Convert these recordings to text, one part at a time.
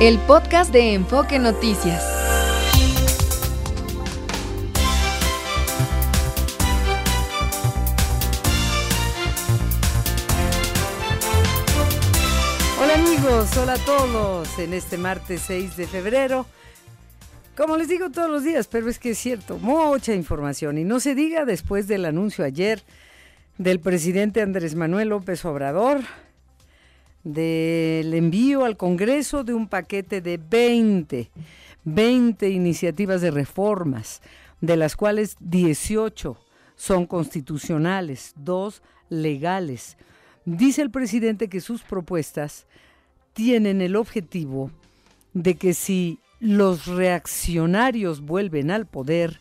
el podcast de Enfoque Noticias. Hola amigos, hola a todos en este martes 6 de febrero. Como les digo todos los días, pero es que es cierto, mucha información y no se diga después del anuncio ayer del presidente Andrés Manuel López Obrador del envío al Congreso de un paquete de 20, 20 iniciativas de reformas, de las cuales 18 son constitucionales, dos legales. Dice el presidente que sus propuestas tienen el objetivo de que si los reaccionarios vuelven al poder,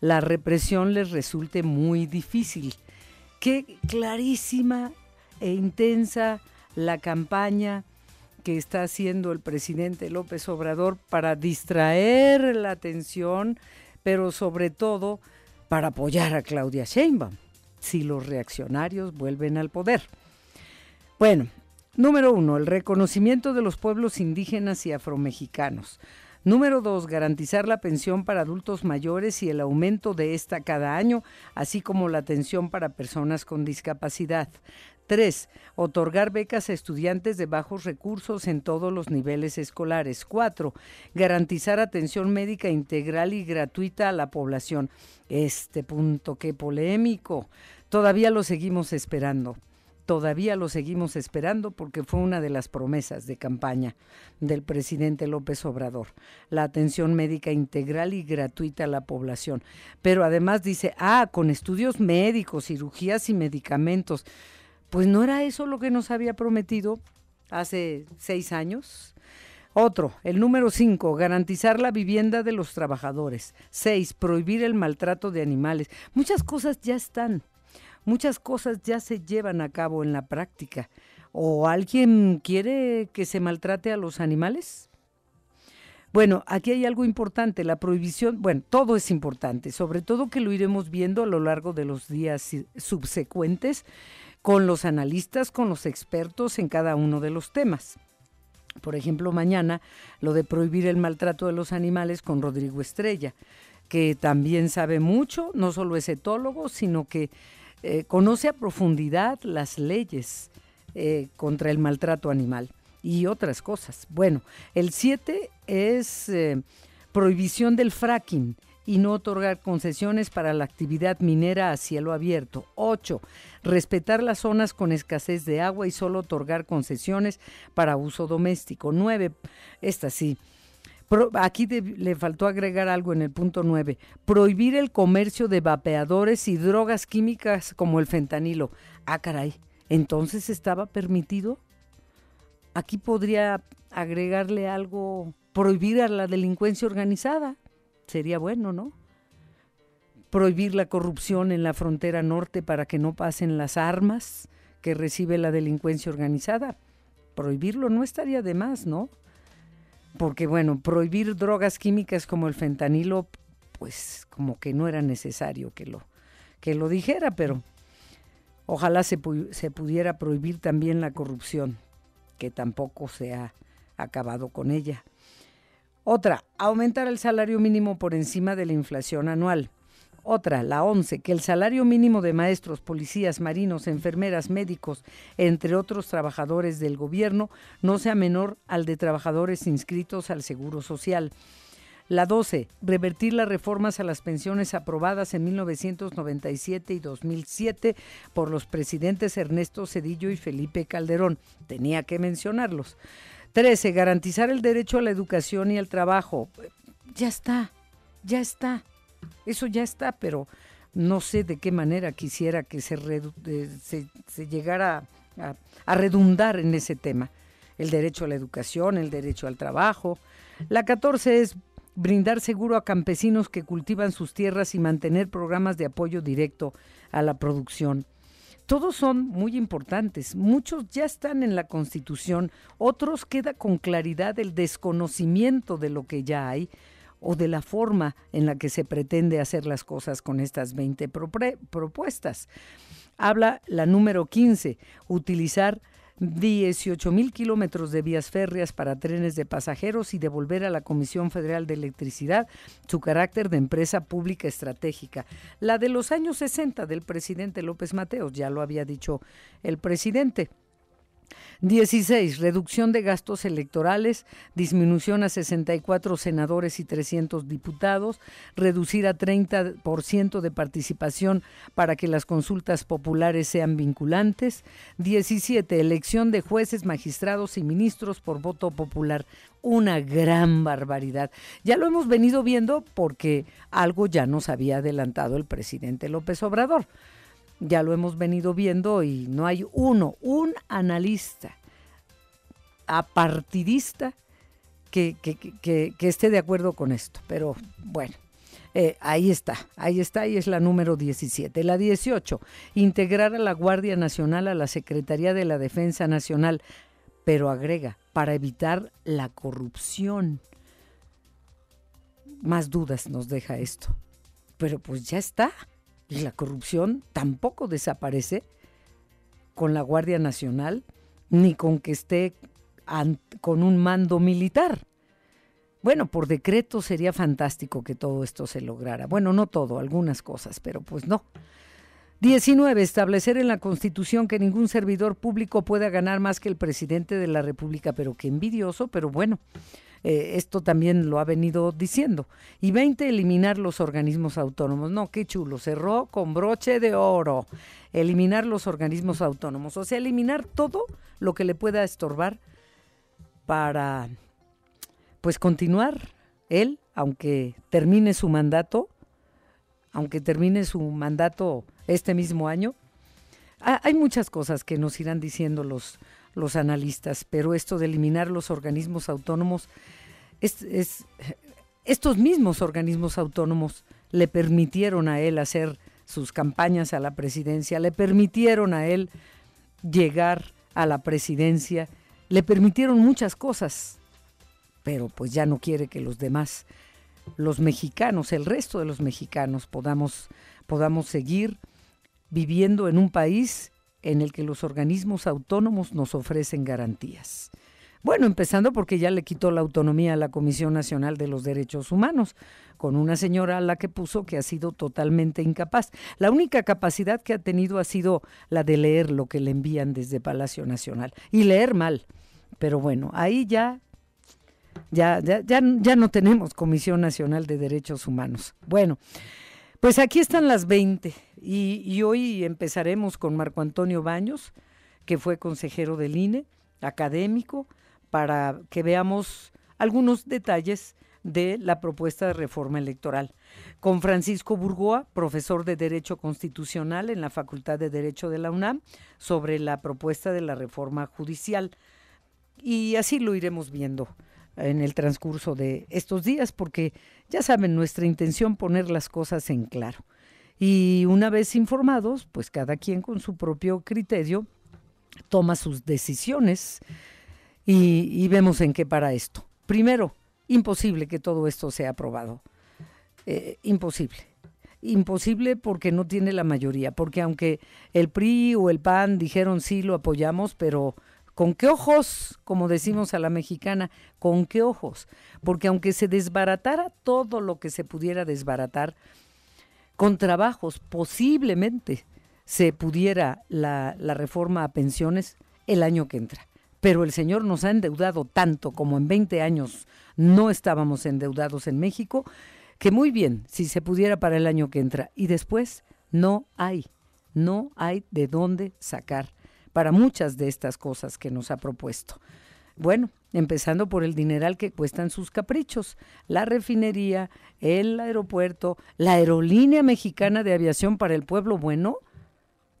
la represión les resulte muy difícil. Qué clarísima e intensa la campaña que está haciendo el presidente López Obrador para distraer la atención, pero sobre todo para apoyar a Claudia Sheinbaum si los reaccionarios vuelven al poder. Bueno, número uno, el reconocimiento de los pueblos indígenas y afromexicanos. Número dos, garantizar la pensión para adultos mayores y el aumento de esta cada año, así como la atención para personas con discapacidad. Tres, otorgar becas a estudiantes de bajos recursos en todos los niveles escolares. Cuatro, garantizar atención médica integral y gratuita a la población. Este punto, qué polémico. Todavía lo seguimos esperando. Todavía lo seguimos esperando porque fue una de las promesas de campaña del presidente López Obrador, la atención médica integral y gratuita a la población. Pero además dice, ah, con estudios médicos, cirugías y medicamentos. Pues no era eso lo que nos había prometido hace seis años. Otro, el número cinco, garantizar la vivienda de los trabajadores. Seis, prohibir el maltrato de animales. Muchas cosas ya están, muchas cosas ya se llevan a cabo en la práctica. ¿O alguien quiere que se maltrate a los animales? Bueno, aquí hay algo importante, la prohibición, bueno, todo es importante, sobre todo que lo iremos viendo a lo largo de los días subsecuentes con los analistas, con los expertos en cada uno de los temas. Por ejemplo, mañana lo de prohibir el maltrato de los animales con Rodrigo Estrella, que también sabe mucho, no solo es etólogo, sino que eh, conoce a profundidad las leyes eh, contra el maltrato animal y otras cosas. Bueno, el 7 es eh, prohibición del fracking y no otorgar concesiones para la actividad minera a cielo abierto. 8. Respetar las zonas con escasez de agua y solo otorgar concesiones para uso doméstico. 9. Esta sí. aquí le faltó agregar algo en el punto 9. Prohibir el comercio de vapeadores y drogas químicas como el fentanilo. Ah, caray. Entonces estaba permitido. Aquí podría agregarle algo, prohibir a la delincuencia organizada sería bueno, ¿no? Prohibir la corrupción en la frontera norte para que no pasen las armas que recibe la delincuencia organizada. Prohibirlo no estaría de más, ¿no? Porque bueno, prohibir drogas químicas como el fentanilo, pues como que no era necesario que lo, que lo dijera, pero ojalá se, se pudiera prohibir también la corrupción, que tampoco se ha acabado con ella. Otra, aumentar el salario mínimo por encima de la inflación anual. Otra, la 11, que el salario mínimo de maestros, policías, marinos, enfermeras, médicos, entre otros trabajadores del gobierno, no sea menor al de trabajadores inscritos al Seguro Social. La 12, revertir las reformas a las pensiones aprobadas en 1997 y 2007 por los presidentes Ernesto Cedillo y Felipe Calderón. Tenía que mencionarlos. 13. Garantizar el derecho a la educación y al trabajo. Ya está, ya está. Eso ya está, pero no sé de qué manera quisiera que se, se, llegara a, a, redundar en ese tema. El derecho a la educación, el derecho al trabajo. La 14 es brindar seguro a campesinos que cultivan sus tierras y mantener programas de apoyo directo a la producción todos son muy importantes. Muchos ya están en la Constitución, otros queda con claridad el desconocimiento de lo que ya hay o de la forma en la que se pretende hacer las cosas con estas 20 propuestas. Habla la número 15, utilizar 18 mil kilómetros de vías férreas para trenes de pasajeros y devolver a la Comisión Federal de Electricidad su carácter de empresa pública estratégica. La de los años 60 del presidente López Mateos, ya lo había dicho el presidente. 16. Reducción de gastos electorales, disminución a 64 senadores y 300 diputados, reducir a 30% de participación para que las consultas populares sean vinculantes. 17. Elección de jueces, magistrados y ministros por voto popular. Una gran barbaridad. Ya lo hemos venido viendo porque algo ya nos había adelantado el presidente López Obrador ya lo hemos venido viendo y no hay uno, un analista apartidista que, que, esté de acuerdo con esto. Pero bueno, eh, ahí está, ahí está y es la número 17. La 18, integrar a la Guardia Nacional a la Secretaría de la Defensa Nacional, pero agrega, para evitar la corrupción. Más dudas nos deja esto. Pero pues ya está. Y la corrupción tampoco desaparece con la Guardia Nacional ni con que esté con un mando militar. Bueno, por decreto sería fantástico que todo esto se lograra. Bueno, no todo, algunas cosas, pero pues no. 19. Establecer en la Constitución que ningún servidor público pueda ganar más que el presidente de la República, pero qué envidioso, pero bueno, eh, esto también lo ha venido diciendo. Y 20, eliminar los organismos autónomos. No, qué chulo, cerró con broche de oro. Eliminar los organismos autónomos, o sea, eliminar todo lo que le pueda estorbar para, pues, continuar él, aunque termine su mandato, aunque termine su mandato este mismo año. hay muchas cosas que nos irán diciendo los, los analistas, pero esto de eliminar los organismos autónomos, es, estos mismos organismos autónomos le permitieron a él hacer sus campañas a la presidencia, le permitieron a él llegar a la presidencia, le permitieron muchas cosas, pero pues ya no quiere que los demás, los mexicanos, el resto de los mexicanos podamos, podamos seguir viviendo en un país en el que los organismos autónomos nos ofrecen garantías. Bueno, empezando porque ya le quitó la autonomía a la Comisión Nacional de los Derechos Humanos, con una señora a la que puso que ha sido totalmente incapaz. La única capacidad que ha tenido ha sido la de leer lo que le envían desde Palacio Nacional y leer mal. Pero bueno, ahí ya ya, ya, ya, ya no tenemos Comisión Nacional de Derechos Humanos. Bueno, pues aquí están las 20 y, hoy empezaremos con Marco Antonio Baños, que fue consejero del INE, académico, para que veamos algunos detalles de la propuesta de reforma electoral. Con Francisco Burgoa, profesor de Derecho Constitucional en la Facultad de Derecho de la UNAM, sobre la propuesta de la reforma judicial. Y así lo iremos viendo en el transcurso de estos días, porque ya saben, nuestra intención poner las cosas en claro. Y una vez informados, pues cada quien con su propio criterio toma sus decisiones y, vemos en qué para esto. Primero, imposible que todo esto sea aprobado. Eh, imposible. Imposible porque no tiene la mayoría, porque aunque el PRI o el PAN dijeron sí, lo apoyamos, pero ¿Con qué ojos? Como decimos a la mexicana, ¿con qué ojos? Porque aunque se desbaratara todo lo que se pudiera desbaratar, con trabajos posiblemente se pudiera la, la reforma a pensiones el año que entra. Pero el señor nos ha endeudado tanto como en 20 años no estábamos endeudados en México, que muy bien, si se pudiera para el año que entra. Y después no hay, no hay de dónde sacar para muchas de estas cosas que nos ha propuesto. Bueno, empezando por el dineral que cuestan sus caprichos, la refinería, el aeropuerto, la aerolínea mexicana de aviación para el pueblo bueno,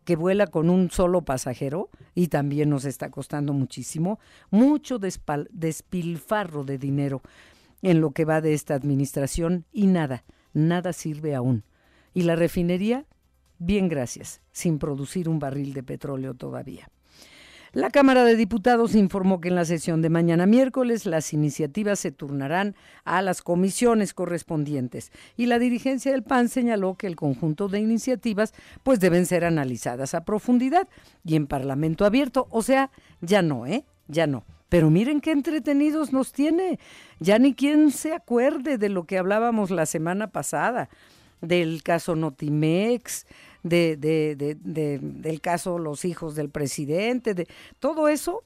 que vuela con un solo pasajero y también nos está costando muchísimo, mucho despilfarro de dinero en lo que va de esta administración y nada, nada sirve aún. Y la refinería Bien, gracias, sin producir un barril de petróleo todavía. La Cámara de Diputados informó que en la sesión de mañana miércoles las iniciativas se turnarán a las comisiones correspondientes y la dirigencia del PAN señaló que el conjunto de iniciativas pues deben ser analizadas a profundidad y en Parlamento abierto, o sea, ya no, ¿eh? Ya no. Pero miren qué entretenidos nos tiene. Ya ni quien se acuerde de lo que hablábamos la semana pasada, del caso Notimex, de, de, de, del caso Los hijos del presidente, de todo eso,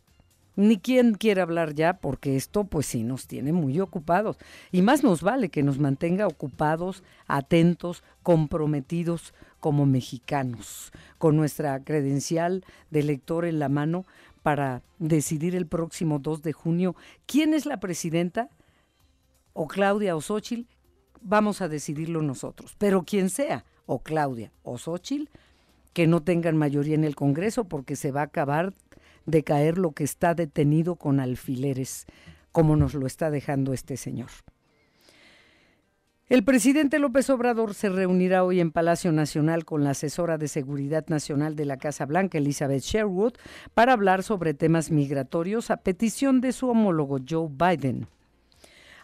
ni quien quiere hablar ya, porque esto pues sí nos tiene muy ocupados. Y más nos vale que nos mantenga ocupados, atentos, comprometidos como mexicanos, con nuestra credencial de lector en la mano para decidir el próximo 2 de junio quién es la presidenta, o Claudia o vamos a decidirlo nosotros. Pero quien sea, o Claudia o Xochitl, que no tengan mayoría en el Congreso porque se va a acabar de caer lo que está detenido con alfileres, como nos lo está dejando este señor. El presidente López Obrador se reunirá hoy en Palacio Nacional con la asesora de Seguridad Nacional de la Casa Blanca, Elizabeth Sherwood, para hablar sobre temas migratorios a petición de su homólogo Joe Biden.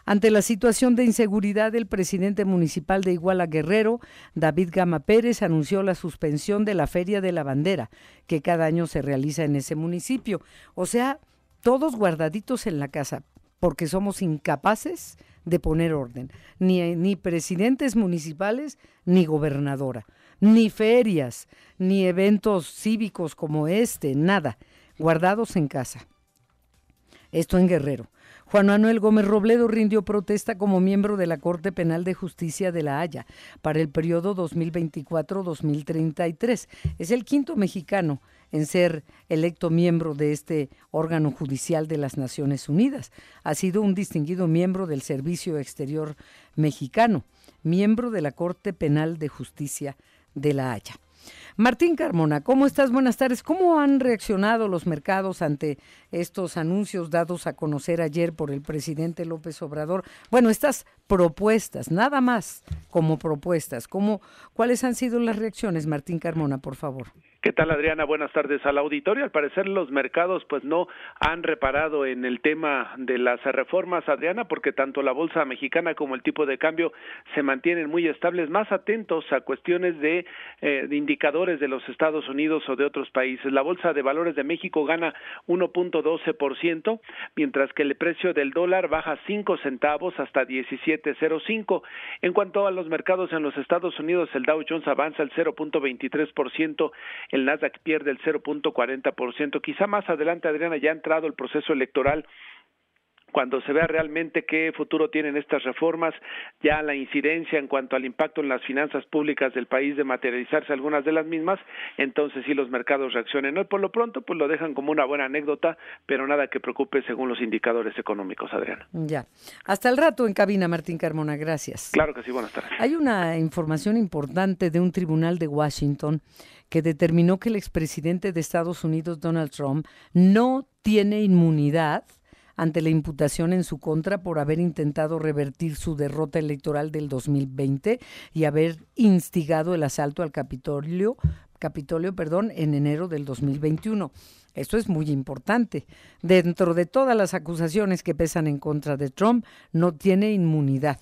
Ante la situación de inseguridad, el presidente municipal de Iguala Guerrero, David Gama Pérez, anunció la suspensión de la Feria de la Bandera, que cada año se realiza en ese municipio. O sea, todos guardaditos en la casa, porque somos incapaces de poner orden. Ni, ni presidentes municipales, ni gobernadora, ni ferias, ni eventos cívicos como este, nada, guardados en casa. Esto en Guerrero. Juan Manuel Gómez Robledo rindió protesta como miembro de la Corte Penal de Justicia de La Haya para el periodo 2024-2033. Es el quinto mexicano en ser electo miembro de este órgano judicial de las Naciones Unidas. Ha sido un distinguido miembro del Servicio Exterior mexicano, miembro de la Corte Penal de Justicia de La Haya. Martín Carmona, ¿cómo estás? Buenas tardes. ¿Cómo han reaccionado los mercados ante estos anuncios dados a conocer ayer por el presidente López Obrador? Bueno, estas propuestas, nada más como propuestas. ¿Cómo, ¿Cuáles han sido las reacciones, Martín Carmona, por favor? ¿Qué tal, Adriana? Buenas tardes al auditorio. Al parecer los mercados pues no han reparado en el tema de las reformas, Adriana, porque tanto la bolsa mexicana como el tipo de cambio se mantienen muy estables, más atentos a cuestiones de, eh, indicadores de los Estados Unidos o de otros países. La bolsa de valores de México gana 1.12%, mientras que el precio del dólar baja 5 centavos hasta 17.05. En cuanto a los mercados en los Estados Unidos, el Dow Jones avanza el 0.23%, el Nasdaq pierde el 0.40%. Quizá más adelante, Adriana, ya ha entrado el proceso electoral cuando se vea realmente qué futuro tienen estas reformas, ya la incidencia en cuanto al impacto en las finanzas públicas del país de materializarse algunas de las mismas, entonces sí los mercados reaccionen. Hoy por lo pronto pues lo dejan como una buena anécdota, pero nada que preocupe según los indicadores económicos, Adriana. Ya. Hasta el rato en cabina, Martín Carmona, gracias. Claro que sí, buenas tardes. Hay una información importante de un tribunal de Washington que determinó que el expresidente de Estados Unidos, Donald Trump, no tiene inmunidad ante la imputación en su contra por haber intentado revertir su derrota electoral del 2020 y haber instigado el asalto al Capitolio, Capitolio perdón, en enero del 2021. Esto es muy importante. Dentro de todas las acusaciones que pesan en contra de Trump, no tiene inmunidad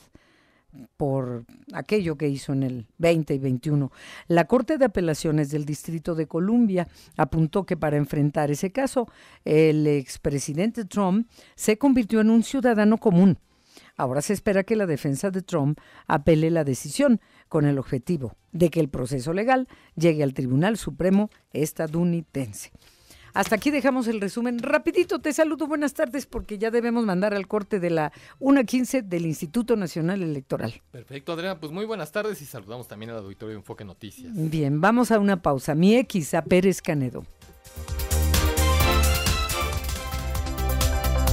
por aquello que hizo en el 20 y 21. La Corte de Apelaciones del Distrito de Columbia apuntó que para enfrentar ese caso, el expresidente Trump se convirtió en un ciudadano común. Ahora se espera que la defensa de Trump apele la decisión con el objetivo de que el proceso legal llegue al Tribunal Supremo estadounidense. Hasta aquí dejamos el resumen. Rapidito, te saludo, buenas tardes, porque ya debemos mandar al corte de la 1.15 del Instituto Nacional Electoral. Perfecto, Adriana, pues muy buenas tardes y saludamos también al auditorio de Enfoque Noticias. Bien, vamos a una pausa. Mi X a Pérez Canedo.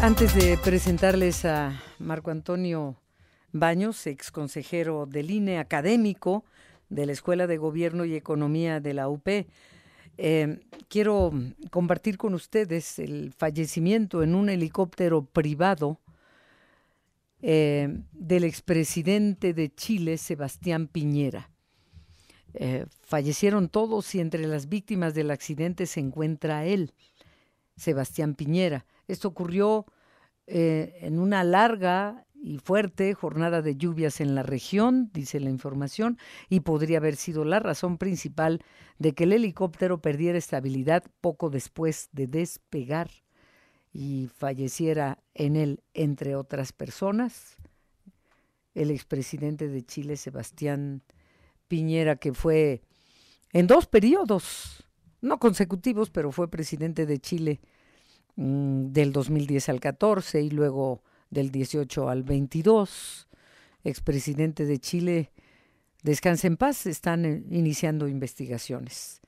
Antes de presentarles a Marco Antonio Baños, ex consejero del INE, académico de la Escuela de Gobierno y Economía de la UP, eh, quiero compartir con ustedes el fallecimiento en un helicóptero privado eh, del expresidente de Chile, Sebastián Piñera. Eh, fallecieron todos y entre las víctimas del accidente se encuentra él. Sebastián Piñera. Esto ocurrió en una larga y fuerte jornada de lluvias en la región, dice la información, y podría haber sido la razón principal de que el helicóptero perdiera estabilidad poco después de despegar y falleciera en él, entre otras personas, el expresidente de Chile, Sebastián Piñera, que fue en dos periodos, no consecutivos, pero fue presidente de Chile mm, del 2010 al 14 y luego del 18 al 22. Expresidente de Chile, descanse en paz, están eh, iniciando investigaciones.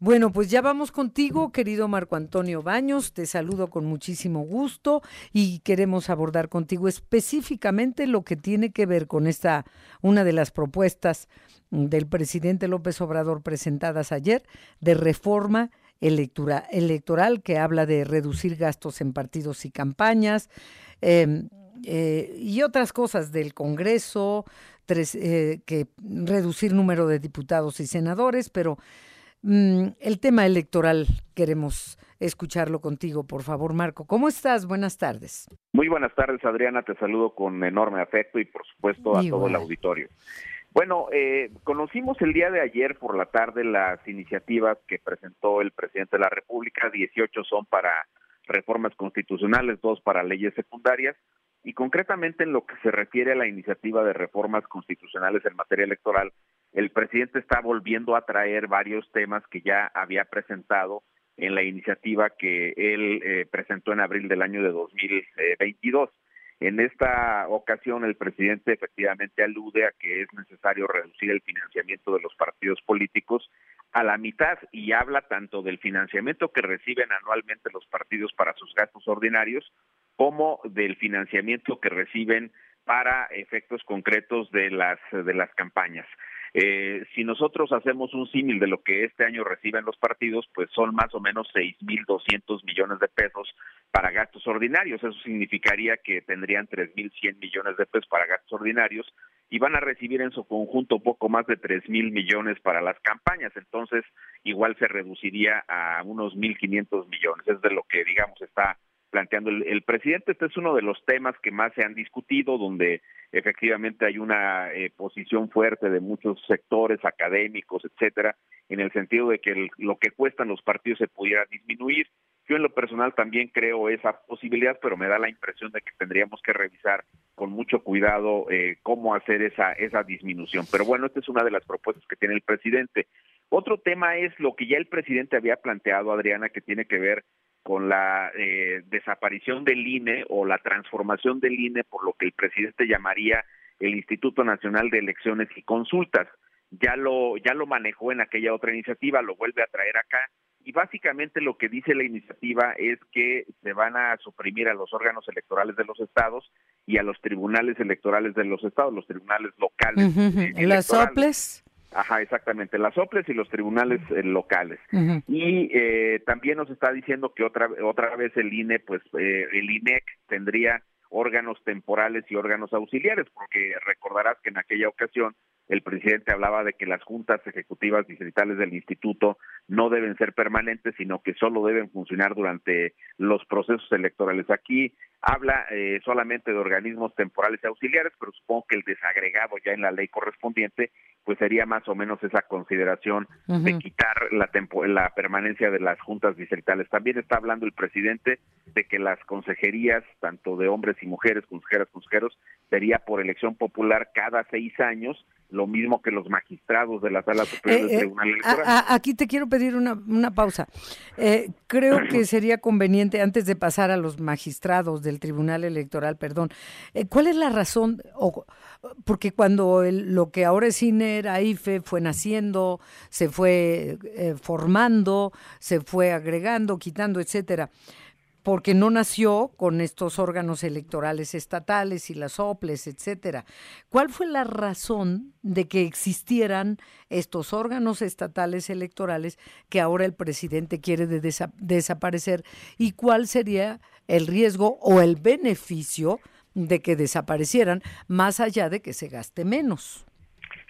Bueno, pues ya vamos contigo, querido Marco Antonio Baños. Te saludo con muchísimo gusto y queremos abordar contigo específicamente lo que tiene que ver con esta, una de las propuestas del presidente López Obrador presentadas ayer de reforma electoral, electoral que habla de reducir gastos en partidos y campañas em, eh, y otras cosas del Congreso, eh, que reducir número de diputados y senadores, pero Mm, el tema electoral queremos escucharlo contigo, por favor, Marco. ¿Cómo estás? Buenas tardes. Muy buenas tardes, Adriana. Te saludo con enorme afecto y, por supuesto, a todo el auditorio. Bueno, eh, conocimos el día de ayer por la tarde las iniciativas que presentó el presidente de la República. 18 son para reformas constitucionales, dos para leyes secundarias. Y concretamente en lo que se refiere a la iniciativa de reformas constitucionales en materia electoral, el presidente está volviendo a traer varios temas que ya había presentado en la iniciativa que él eh, presentó en abril del año de 2022. En esta ocasión, el presidente efectivamente alude a que es necesario reducir el financiamiento de los partidos políticos a la mitad y habla tanto del financiamiento que reciben anualmente los partidos para sus gastos ordinarios como del financiamiento que reciben para efectos concretos de las de las campañas. Eh, si nosotros hacemos un símil de lo que este año reciben los partidos, pues son más o menos 6.200 millones de pesos para gastos ordinarios. Eso significaría que tendrían 3.100 millones de pesos para gastos ordinarios y van a recibir en su conjunto poco más de 3.000 millones para las campañas. Entonces, igual se reduciría a unos 1.500 millones. Es de lo que, digamos, está planteando el, presidente. Este es uno de los temas que más se han discutido, donde efectivamente hay una eh, posición fuerte de muchos sectores académicos, etcétera, en el sentido de que lo que cuestan los partidos se pudiera disminuir. Yo en lo personal también creo esa posibilidad, pero me da la impresión de que tendríamos que revisar con mucho cuidado eh, cómo hacer esa, esa disminución. Pero bueno, esta es una de las propuestas que tiene el presidente. Otro tema es lo que ya el presidente había planteado, Adriana, que tiene que ver con la eh, desaparición del INE o la transformación del INE por lo que el presidente llamaría el Instituto Nacional de Elecciones y Consultas. Ya lo ya lo manejó en aquella otra iniciativa, lo vuelve a traer acá y básicamente lo que dice la iniciativa es que se van a suprimir a los órganos electorales de los estados y a los tribunales electorales de los estados, los tribunales locales. ¿Las soples? Ajá, exactamente, las OPLES y los tribunales eh, locales. Y eh, también nos está diciendo que otra otra vez el INE, pues eh, el INEC tendría órganos temporales y órganos auxiliares, porque recordarás que en aquella ocasión el presidente hablaba de que las juntas ejecutivas distritales del instituto no deben ser permanentes, sino que solo deben funcionar durante los procesos electorales. Aquí habla eh, solamente de organismos temporales y auxiliares, pero supongo que el desagregado ya en la ley correspondiente, pues sería más o menos esa consideración de quitar la, la permanencia de las juntas distritales. También está hablando el presidente de que las consejerías, tanto de hombres y mujeres, consejeras, consejeros, sería por elección popular cada seis años, lo mismo que los magistrados de la Sala Superior del eh, eh, Tribunal Electoral. aquí te quiero pedir una, una pausa. Eh, creo que sería conveniente, antes de pasar a los magistrados del Tribunal Electoral, perdón, ¿cuál es la razón? O, porque cuando lo que ahora es INE era IFE fue naciendo, se fue formando, se fue agregando, quitando, etcétera porque no nació con estos órganos electorales estatales y las OPLES, etcétera. ¿Cuál fue la razón de que existieran estos órganos estatales electorales que ahora el presidente quiere desaparecer y cuál sería el riesgo o el beneficio de que desaparecieran más allá de que se gaste menos?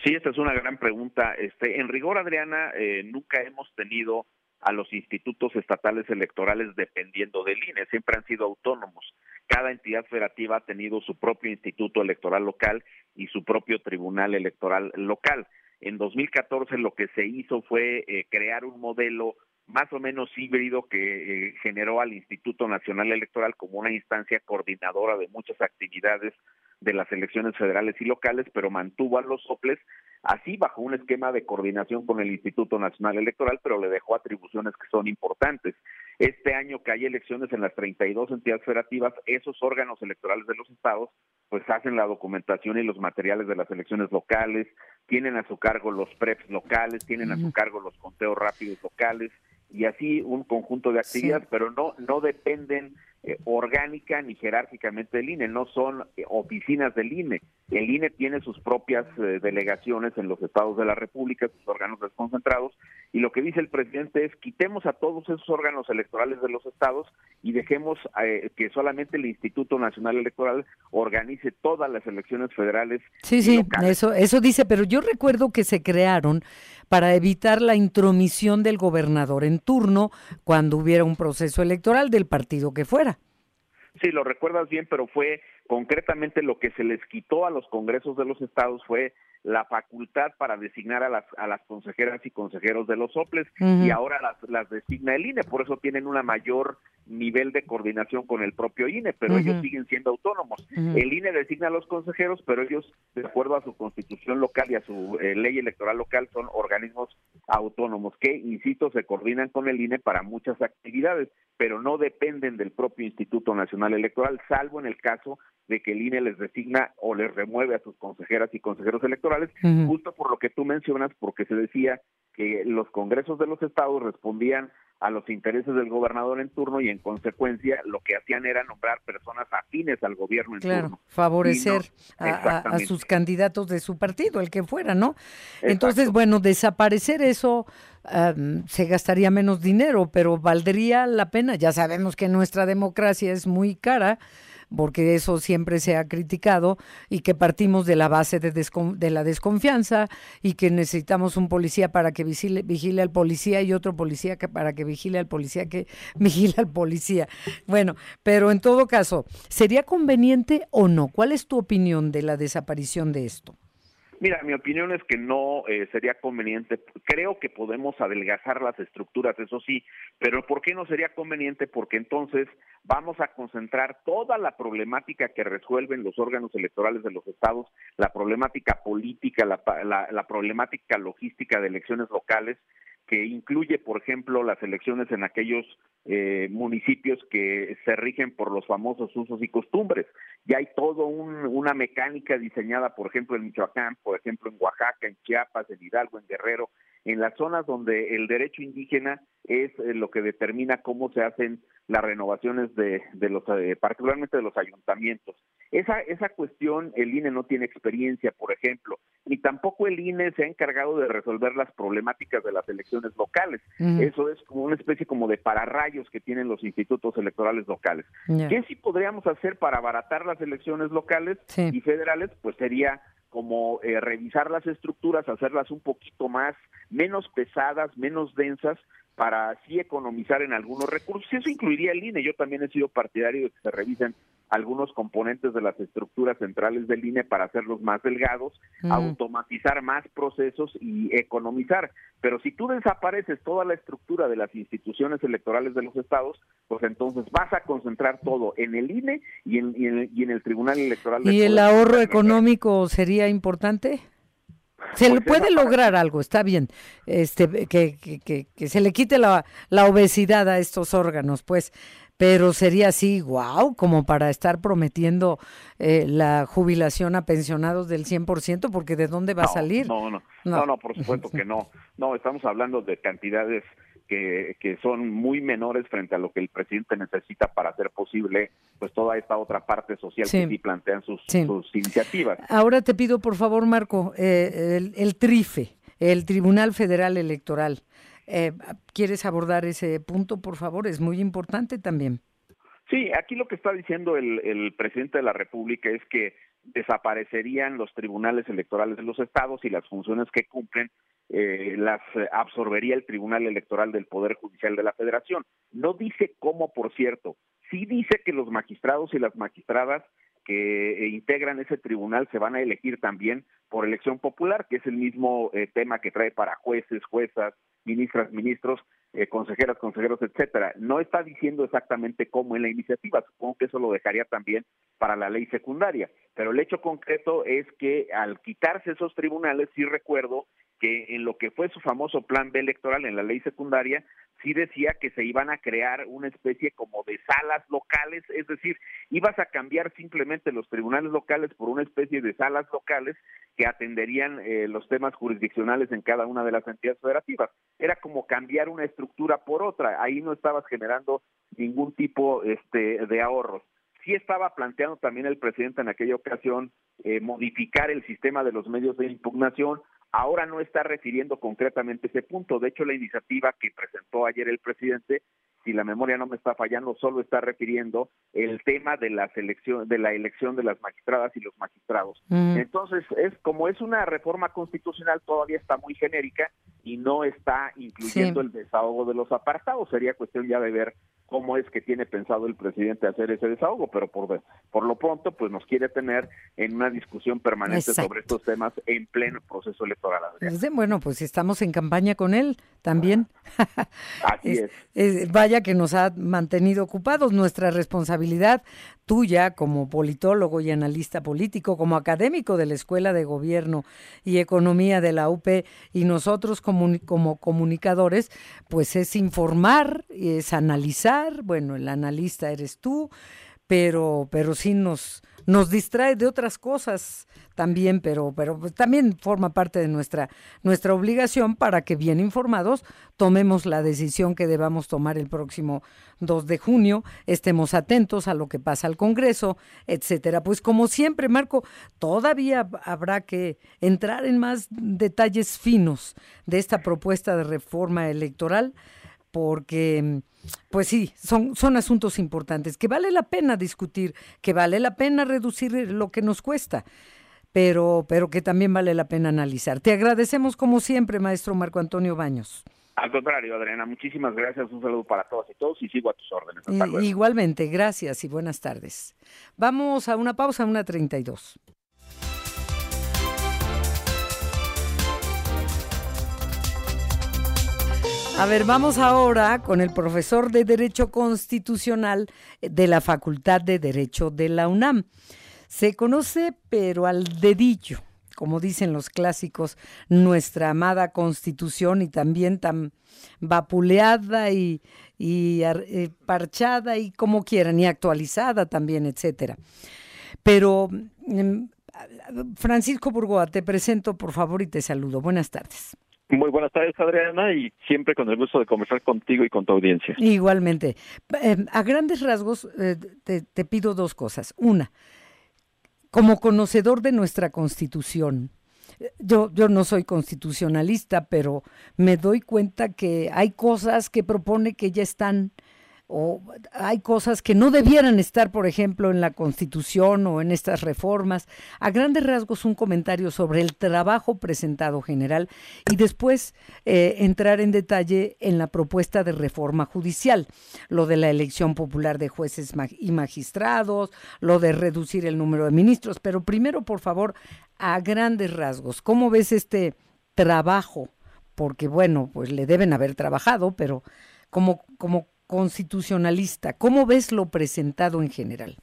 Sí, esta es una gran pregunta. Este, en rigor, Adriana, eh, nunca hemos tenido a los institutos estatales electorales dependiendo del INE, siempre han sido autónomos. Cada entidad federativa ha tenido su propio instituto electoral local y su propio tribunal electoral local. En 2014 lo que se hizo fue eh, crear un modelo más o menos híbrido que eh, generó al Instituto Nacional Electoral como una instancia coordinadora de muchas actividades de las elecciones federales y locales, pero mantuvo a los soples así bajo un esquema de coordinación con el Instituto Nacional Electoral, pero le dejó atribuciones que son importantes. Este año que hay elecciones en las 32 entidades federativas, esos órganos electorales de los estados pues hacen la documentación y los materiales de las elecciones locales, tienen a su cargo los preps locales, tienen a su cargo los conteos rápidos locales, y así un conjunto de actividades, pero no, no dependen eh, orgánica ni jerárquicamente del INE, no son eh, oficinas del INE. El INE tiene sus propias eh, delegaciones en los estados de la República, sus órganos desconcentrados, y lo que dice el presidente es quitemos a todos esos órganos electorales de los estados y dejemos que solamente el Instituto Nacional Electoral organice todas las elecciones federales. Sí, sí, eso, eso dice, pero yo recuerdo que se crearon para evitar la intromisión del gobernador en turno cuando hubiera un proceso electoral del partido que fuera. Sí, lo recuerdas bien, pero fue concretamente lo que se les quitó a los congresos de los estados fue la facultad para designar a las, a las consejeras y consejeros de los soples y ahora las, las designa el INE, por eso tienen una mayor nivel de coordinación con el propio INE, pero ellos siguen siendo autónomos. El INE designa a los consejeros, pero ellos, de acuerdo a su constitución local y a su eh, ley electoral local, son organismos autónomos que, insisto, se coordinan con el INE para muchas actividades, pero no dependen del propio Instituto Nacional Electoral, salvo en el caso de que el INE les designa o les remueve a sus consejeras y consejeros electorales, justo por lo que tú mencionas, porque se decía que los congresos de los estados respondían a los intereses del gobernador en turno y en consecuencia lo que hacían era nombrar personas afines al gobierno en claro, favorecer a, sus candidatos de su partido, el que fuera, ¿no? Entonces, bueno, desaparecer eso se gastaría menos dinero, pero valdría la pena. Ya sabemos que nuestra democracia es muy cara porque eso siempre se ha criticado y que partimos de la base de, de la desconfianza y que necesitamos un policía para que vigile, vigile al policía y otro policía que para que vigile al policía que vigile al policía. Bueno, pero en todo caso, ¿sería conveniente o no? ¿Cuál es tu opinión de la desaparición de esto? Mira, mi opinión es que no eh, sería conveniente. Creo que podemos adelgazar las estructuras, eso sí, pero ¿por qué no sería conveniente? Porque entonces vamos a concentrar toda la problemática que resuelven los órganos electorales de los estados, la problemática política, la, la problemática logística de elecciones locales, que incluye, por ejemplo, las elecciones en aquellos eh, municipios que se rigen por los famosos usos y costumbres. Ya hay todo una mecánica diseñada, por ejemplo, en Michoacán, por ejemplo, en Oaxaca, en Chiapas, en Hidalgo, en Guerrero, en las zonas donde el derecho indígena es eh, lo que determina cómo se hacen las renovaciones de, los, eh, particularmente de los ayuntamientos. Esa, esa cuestión el INE no tiene experiencia, por ejemplo, ni tampoco el INE se ha encargado de resolver las problemáticas de las elecciones locales. Eso es como una especie como de pararrayos que tienen los institutos electorales locales. ¿Qué sí podríamos hacer para abaratar las elecciones locales y federales? Pues sería como eh, revisar las estructuras, hacerlas un poquito más, menos pesadas, menos densas, para así economizar en algunos recursos. Eso incluiría el INE. Yo también he sido partidario de que se revisen algunos componentes de las estructuras centrales del INE para hacerlos más delgados, automatizar más procesos y economizar. Pero si tú desapareces toda la estructura de las instituciones electorales de los estados, pues entonces vas a concentrar todo en el INE y en, y en, el, Tribunal Electoral. ¿Y el ahorro económico sería importante? Se le pues puede lograr algo, está bien, este, que, que, que, se le quite la, la, obesidad a estos órganos, pues, pero sería así, wow, como para estar prometiendo eh, la jubilación a pensionados del 100%, porque ¿de dónde va a salir? No, no, no, no, por supuesto que no. No, estamos hablando de cantidades que, que, son muy menores frente a lo que el presidente necesita para hacer posible pues toda esta otra parte social que sí plantean sus, sus, iniciativas. Ahora te pido por favor, Marco, eh, el, el, TRIFE, el Tribunal Federal Electoral. Eh, ¿Quieres abordar ese punto, por favor? Es muy importante también. Sí, aquí lo que está diciendo el, presidente de la República es que desaparecerían los tribunales electorales de los estados y las funciones que cumplen eh, las absorbería el Tribunal Electoral del Poder Judicial de la Federación. No dice cómo, por cierto, sí dice que los magistrados y las magistradas que eh, integran ese tribunal se van a elegir también por elección popular, que es el mismo eh, tema que trae para jueces, juezas, ministras, ministros, eh, consejeras, consejeros, etcétera. No está diciendo exactamente cómo en la iniciativa, supongo que eso lo dejaría también para la ley secundaria, pero el hecho concreto es que al quitarse esos tribunales, sí recuerdo que en lo que fue su famoso plan B electoral en la ley secundaria, sí decía que se iban a crear una especie como de salas locales, es decir, ibas a cambiar simplemente los tribunales locales por una especie de salas locales que atenderían eh, los temas jurisdiccionales en cada una de las entidades federativas. Era como cambiar una estructura por otra, ahí no estabas generando ningún tipo este, de ahorros. Sí estaba planteando también el presidente en aquella ocasión eh, modificar el sistema de los medios de impugnación, ahora no está refiriendo concretamente ese punto. De hecho, la iniciativa que presentó ayer el presidente, si la memoria no me está fallando, solo está refiriendo el tema de la selección, de la elección de las magistradas y los magistrados. Mm. Entonces, es como es una reforma constitucional, todavía está muy genérica y no está incluyendo el desahogo de los apartados. Sería cuestión ya de ver cómo es que tiene pensado el presidente hacer ese desahogo, pero por, por lo pronto pues nos quiere tener en una discusión permanente sobre estos temas en pleno proceso electoral. Pues, bueno, pues estamos en campaña con él también. Así es, Vaya que nos ha mantenido ocupados. Nuestra responsabilidad tuya como politólogo y analista político, como académico de la Escuela de Gobierno y Economía de la UP y nosotros como, como comunicadores, pues es informar, es analizar, bueno, el analista eres tú, pero, pero sí nos, nos distrae de otras cosas también, pero, pero pues también forma parte de nuestra, nuestra obligación para que bien informados tomemos la decisión que debamos tomar el próximo 2 de junio, estemos atentos a lo que pasa al Congreso, etcétera. Pues como siempre, Marco, todavía habrá que entrar en más detalles finos de esta propuesta de reforma electoral porque, pues sí, son, son asuntos importantes, que vale la pena discutir, que vale la pena reducir lo que nos cuesta, pero, pero que también vale la pena analizar. Te agradecemos como siempre, maestro Marco Antonio Baños. Al contrario, Adriana, muchísimas gracias. Un saludo para todos y todos y sigo a tus órdenes. Igualmente, gracias y buenas tardes. Vamos a una pausa, una 32. A ver, vamos ahora con el profesor de Derecho Constitucional de la Facultad de Derecho de la UNAM. Se conoce, pero al dedillo, como dicen los clásicos, nuestra amada Constitución y también tan vapuleada y, eh, parchada y como quieran, y actualizada también, etcétera. Pero mm, Francisco Burgoa, te presento por favor y te saludo. Buenas tardes. Muy buenas tardes, Adriana, y siempre con el gusto de conversar contigo y con tu audiencia. Igualmente. Eh, a grandes rasgos, eh, te, pido dos cosas. Una, como conocedor de nuestra Constitución, yo, yo no soy constitucionalista, pero me doy cuenta que hay cosas que propone que ya están o hay cosas que no debieran estar, por ejemplo, en la Constitución o en estas reformas. A grandes rasgos, un comentario sobre el trabajo presentado general y después eh, entrar en detalle en la propuesta de reforma judicial, lo de la elección popular de jueces y magistrados, lo de reducir el número de ministros. Pero primero, por favor, a grandes rasgos, ¿cómo ves este trabajo? Porque, bueno, pues le deben haber trabajado, pero como, como constitucionalista. ¿Cómo ves lo presentado en general?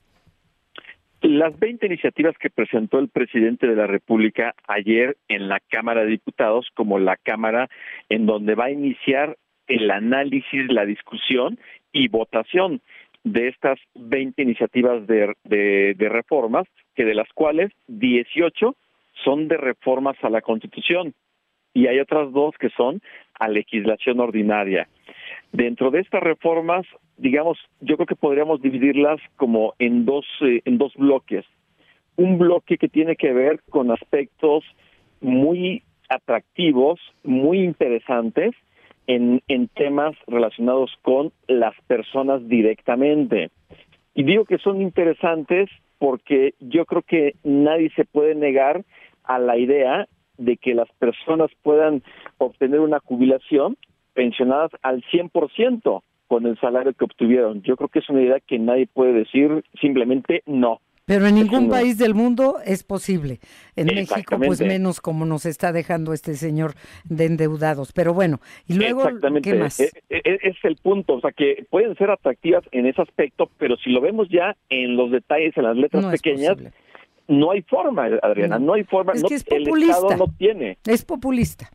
Las 20 iniciativas que presentó el presidente de la República ayer en la Cámara de Diputados, como la Cámara en donde va a iniciar el análisis, la discusión y votación de estas 20 iniciativas de, reformas, que de las cuales 18 son de reformas a la Constitución y hay otras dos que son a legislación ordinaria. Dentro de estas reformas, digamos, yo creo que podríamos dividirlas como en dos, eh, en dos bloques. Un bloque que tiene que ver con aspectos muy atractivos, muy interesantes en, en temas relacionados con las personas directamente. Y digo que son interesantes porque yo creo que nadie se puede negar a la idea de que las personas puedan obtener una jubilación pensionadas al 100% con el salario que obtuvieron. Yo creo que es una idea que nadie puede decir simplemente no. Pero en ningún país del mundo es posible. En México, pues menos como nos está dejando este señor de endeudados. Pero bueno, y luego, ¿qué más? Es, e, e, es, el punto, o sea, que pueden ser atractivas en ese aspecto, pero si lo vemos ya en los detalles, en las letras pequeñas, no hay forma, Adriana, no, hay forma. Es que es populista. El Estado no tiene. Es populista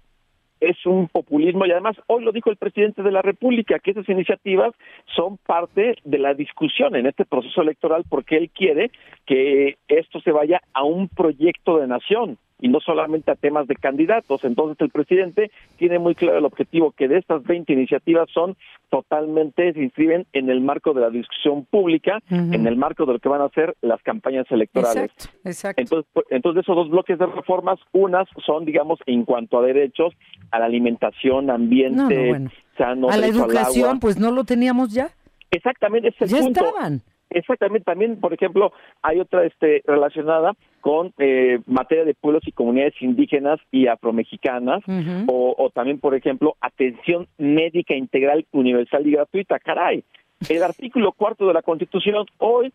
es un populismo. Y además hoy lo dijo el presidente de la República, que esas iniciativas son parte de la discusión en este proceso electoral porque él quiere que esto se vaya a un proyecto de nación y no solamente a temas de candidatos. Entonces el presidente tiene muy claro el objetivo que de estas 20 iniciativas son totalmente, se inscriben en el marco de la discusión pública, en el marco de lo que van a ser las campañas electorales. Exacto, Entonces, pues, entonces esos dos bloques de reformas, unas son, digamos, en cuanto a derechos, a la alimentación, ambiente, sano, a la educación, pues no lo teníamos ya. Exactamente, ese ya estaban. Exactamente, también, por ejemplo, hay otra este, relacionada con eh, materia de pueblos y comunidades indígenas y afromexicanas, o, o, también, por ejemplo, atención médica integral, universal y gratuita. Caray, el artículo cuarto de la Constitución hoy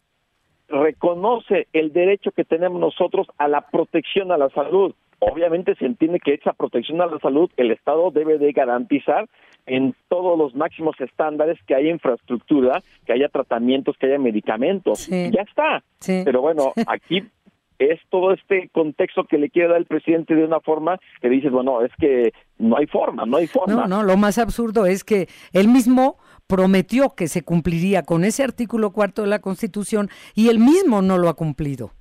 reconoce el derecho que tenemos nosotros a la protección a la salud. Obviamente se entiende que esa protección a la salud el Estado debe de garantizar en todos los máximos estándares, que haya infraestructura, que haya tratamientos, que haya medicamentos. Ya está. Pero bueno, aquí es todo este contexto que le quiere dar el presidente de una forma que dices, bueno, es que no hay forma, no hay forma. No, no, lo más absurdo es que él mismo prometió que se cumpliría con ese artículo cuarto de la Constitución y él mismo no lo ha cumplido.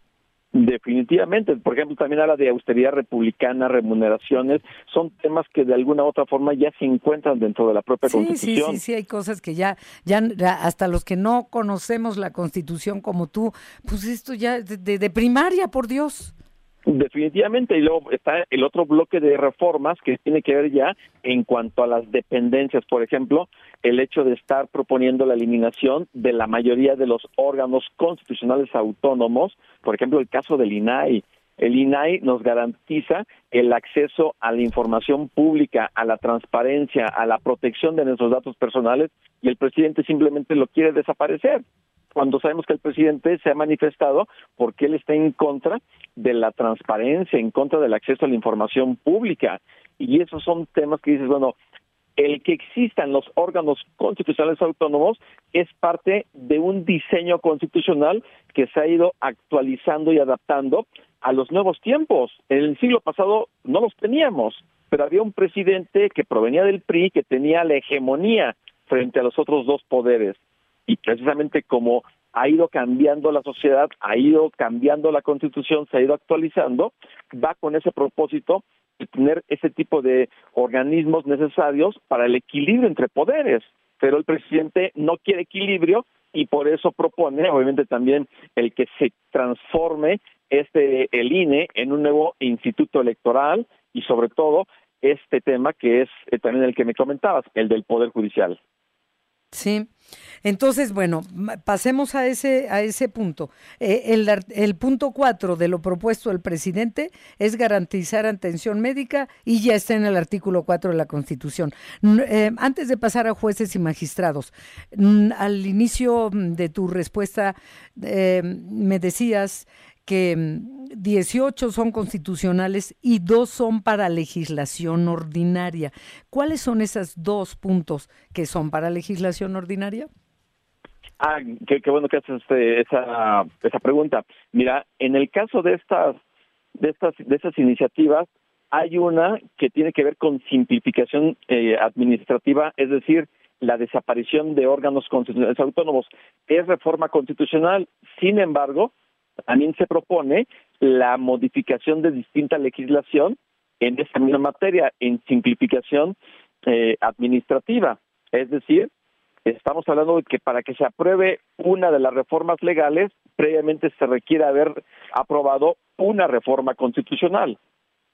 Definitivamente, por ejemplo, también habla de austeridad republicana, remuneraciones, son temas que de alguna u otra forma ya se encuentran dentro de la propia Constitución. Sí, sí, sí, hay cosas que ya, ya, hasta los que no conocemos la Constitución como tú, pues esto ya de, de primaria, por Dios. Definitivamente, y luego está el otro bloque de reformas que tiene que ver ya en cuanto a las dependencias, por ejemplo, el hecho de estar proponiendo la eliminación de la mayoría de los órganos constitucionales autónomos, por ejemplo, el caso del INAI. El INAI nos garantiza el acceso a la información pública, a la transparencia, a la protección de nuestros datos personales y el presidente simplemente lo quiere desaparecer cuando sabemos que el presidente se ha manifestado porque él está en contra de la transparencia, en contra del acceso a la información pública. Y esos son temas que dices, bueno, el que existan los órganos constitucionales autónomos es parte de un diseño constitucional que se ha ido actualizando y adaptando a los nuevos tiempos. En el siglo pasado no los teníamos, pero había un presidente que provenía del PRI que tenía la hegemonía frente a los otros dos poderes y precisamente como ha ido cambiando la sociedad, ha ido cambiando la constitución, se ha ido actualizando, va con ese propósito de tener ese tipo de organismos necesarios para el equilibrio entre poderes. Pero el presidente no quiere equilibrio y por eso propone, obviamente también, el que se transforme este el INE en un nuevo instituto electoral y sobre todo este tema que es eh, también el que me comentabas, el del poder judicial. Sí. Entonces, bueno, pasemos a ese, a ese punto. Eh, el, el, punto cuatro de lo propuesto del presidente es garantizar atención médica y ya está en el artículo cuatro de la Constitución. Eh, antes de pasar a jueces y magistrados, al inicio de tu respuesta eh, me decías que 18 mm, son constitucionales y dos son para legislación ordinaria. ¿Cuáles son esos dos puntos que son para legislación ordinaria? Ah, qué, bueno que haces este, esa, esa pregunta. Mira, en el caso de estas, de estas, de esas iniciativas, hay una que tiene que ver con simplificación eh, administrativa, es decir, la desaparición de órganos constitucionales autónomos. Es reforma constitucional, sin embargo, también se propone la modificación de distinta legislación en esa misma materia, en simplificación eh, administrativa. Es decir, estamos hablando de que para que se apruebe una de las reformas legales, previamente se requiere haber aprobado una reforma constitucional.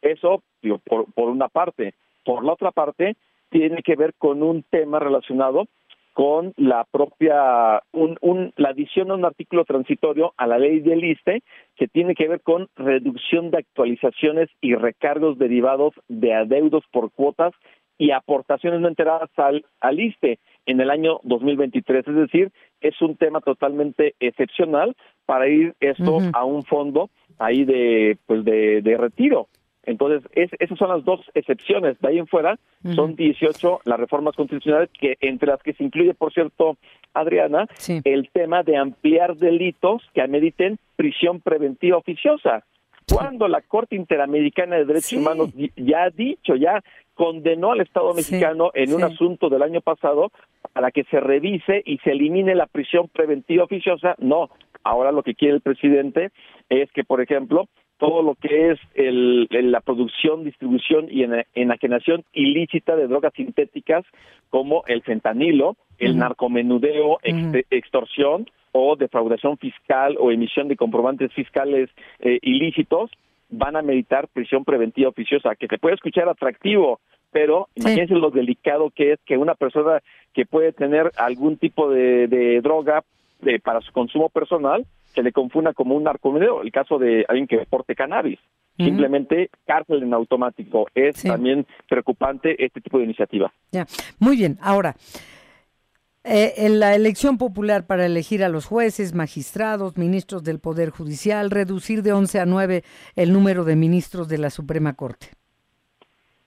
Eso, por, por una parte. Por la otra parte, tiene que ver con un tema relacionado con la propia, un, la adición a un artículo transitorio a la ley del ISTE que tiene que ver con reducción de actualizaciones y recargos derivados de adeudos por cuotas y aportaciones no enteradas al, al ISTE en el año 2023. Es decir, es un tema totalmente excepcional para ir esto a un fondo ahí de, pues de, de retiro. Entonces, esas son las dos excepciones. De ahí en fuera, son 18 las reformas constitucionales, que entre las que se incluye, por cierto, Adriana, el tema de ampliar delitos que ameriten prisión preventiva oficiosa. Cuando la Corte Interamericana de Derechos Humanos ya ha dicho, ya condenó al Estado mexicano en un asunto del año pasado para que se revise y se elimine la prisión preventiva oficiosa, no. Ahora lo que quiere el presidente es que, por ejemplo, todo lo que es el, la producción, distribución y enajenación ilícita de drogas sintéticas como el fentanilo, el narcomenudeo, extorsión o defraudación fiscal o emisión de comprobantes fiscales eh, ilícitos, van a meditar prisión preventiva oficiosa, que se puede escuchar atractivo, pero imagínense lo delicado que es que una persona que puede tener algún tipo de, droga eh, para su consumo personal, se le confunda como un narcomenudeo, el caso de alguien que porte cannabis. Simplemente cárcel en automático. Es también preocupante este tipo de iniciativa. Ya, muy bien. Ahora, eh, en la elección popular para elegir a los jueces, magistrados, ministros del Poder Judicial, reducir de 11 a 9 el número de ministros de la Suprema Corte.